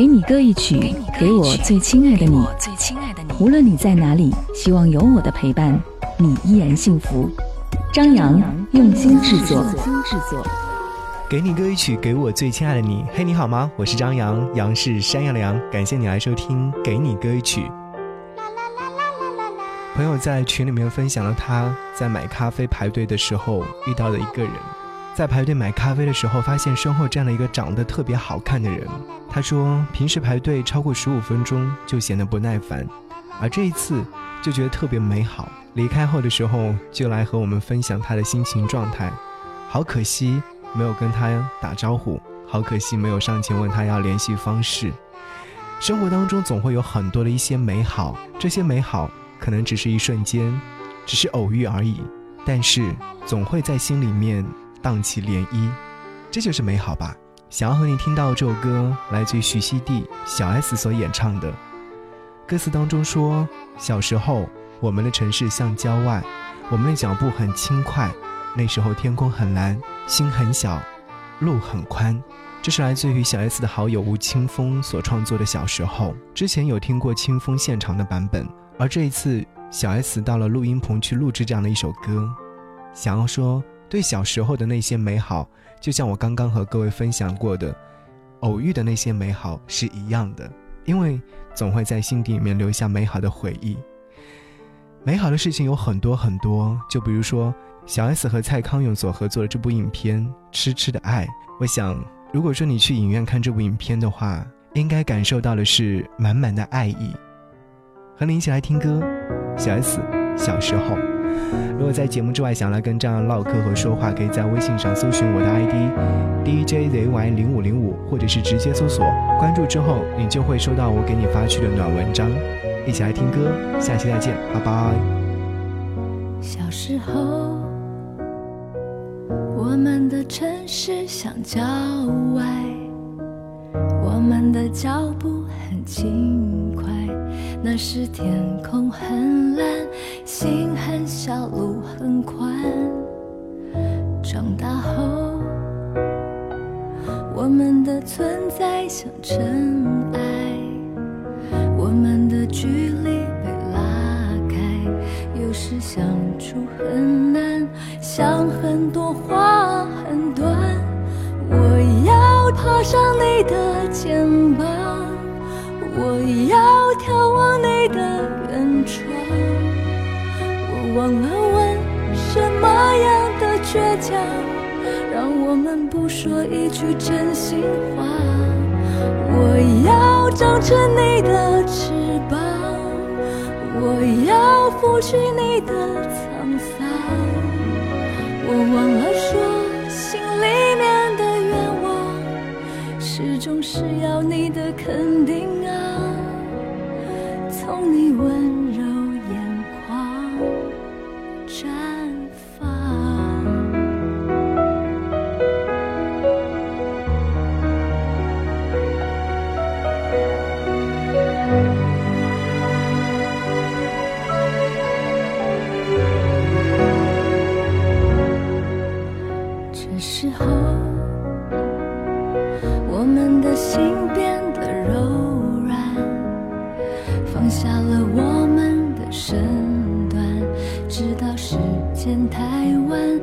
给你歌一曲，给我最亲爱的你。无论你在哪里，希望有我的陪伴，你依然幸福。张扬用心制作。给你歌一曲，给我最亲爱的你。嘿，你好吗？我是张扬，杨是山羊的羊。感谢你来收听《给你歌一曲》。朋友在群里面分享了他在买咖啡排队的时候遇到的一个人。在排队买咖啡的时候，发现身后站了一个长得特别好看的人。他说，平时排队超过十五分钟就显得不耐烦，而这一次就觉得特别美好。离开后的时候，就来和我们分享他的心情状态。好可惜没有跟他打招呼，好可惜没有上前问他要联系方式。生活当中总会有很多的一些美好，这些美好可能只是一瞬间，只是偶遇而已，但是总会在心里面。荡起涟漪，这就是美好吧。想要和你听到这首歌，来自于徐熙娣小 S 所演唱的。歌词当中说：“小时候，我们的城市像郊外，我们的脚步很轻快。那时候天空很蓝，心很小，路很宽。”这是来自于小 S 的好友吴青峰所创作的《小时候》。之前有听过青峰现场的版本，而这一次小 S 到了录音棚去录制这样的一首歌，想要说。对小时候的那些美好，就像我刚刚和各位分享过的，偶遇的那些美好是一样的，因为总会在心底里面留下美好的回忆。美好的事情有很多很多，就比如说小 S 和蔡康永所合作的这部影片《痴痴的爱》，我想，如果说你去影院看这部影片的话，应该感受到的是满满的爱意。和你一起来听歌，小 S 小时候。如果在节目之外想来跟张扬唠嗑和说话，可以在微信上搜寻我的 ID DJZY 零五零五，或者是直接搜索关注之后，你就会收到我给你发去的暖文章。一起来听歌，下期再见，拜拜。小时候，我们的城市像郊外，我们的脚步很轻快。那时天空很蓝，心很小，路很宽。长大后，我们的存在像尘埃，我们的距离被拉开，有时相处很难，想很多话很短。我要爬上你的肩膀，我要。眺望你的，忘了问什么样的倔强，让我们不说一句真心话。我要长成你的翅膀，我要拂去你的沧桑。我忘了说，心里面的愿望，始终是要你的肯定啊。从你温柔这时候，我们的心变得柔软，放。下了我们的身段，知道时间太晚，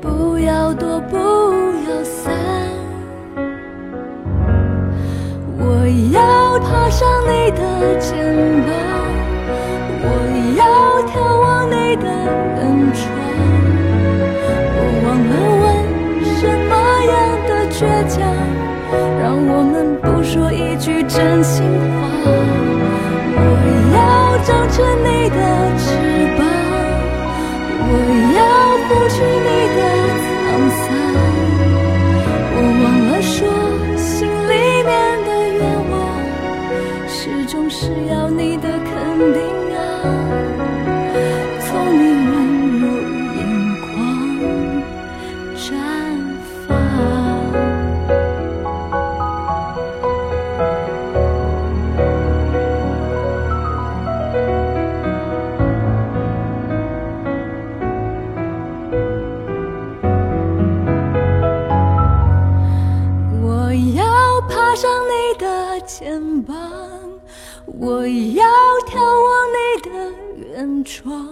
不要躲，不要散。我要爬上你的肩膀，我要眺望你的远窗。真心话。我要长成你的翅膀，我要拂去你的沧桑。我忘了说，心里面的愿望，始终是要你的肯定爬上你的肩膀，我要眺望你的远窗。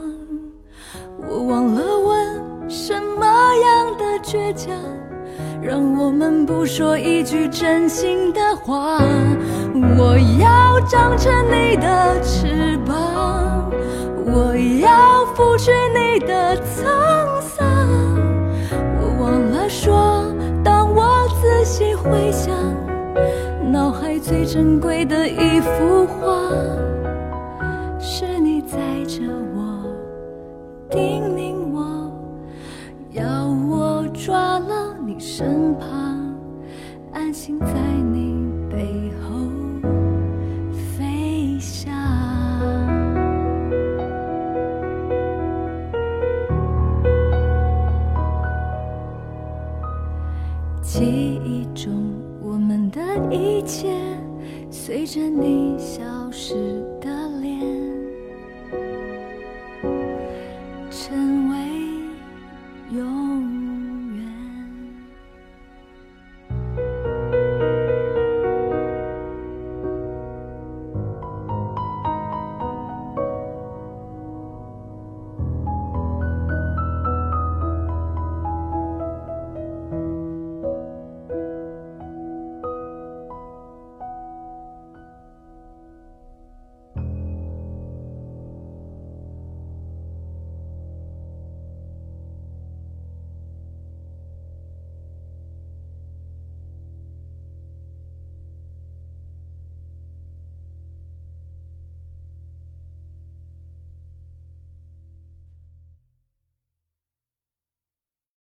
我忘了问什么样的倔强，让我们不说一句真心的话。我要长成你的翅膀，我要拂去你的沧桑。珍贵的一幅画，是你载着我，叮咛我，要我抓牢你身旁，安心在你着你，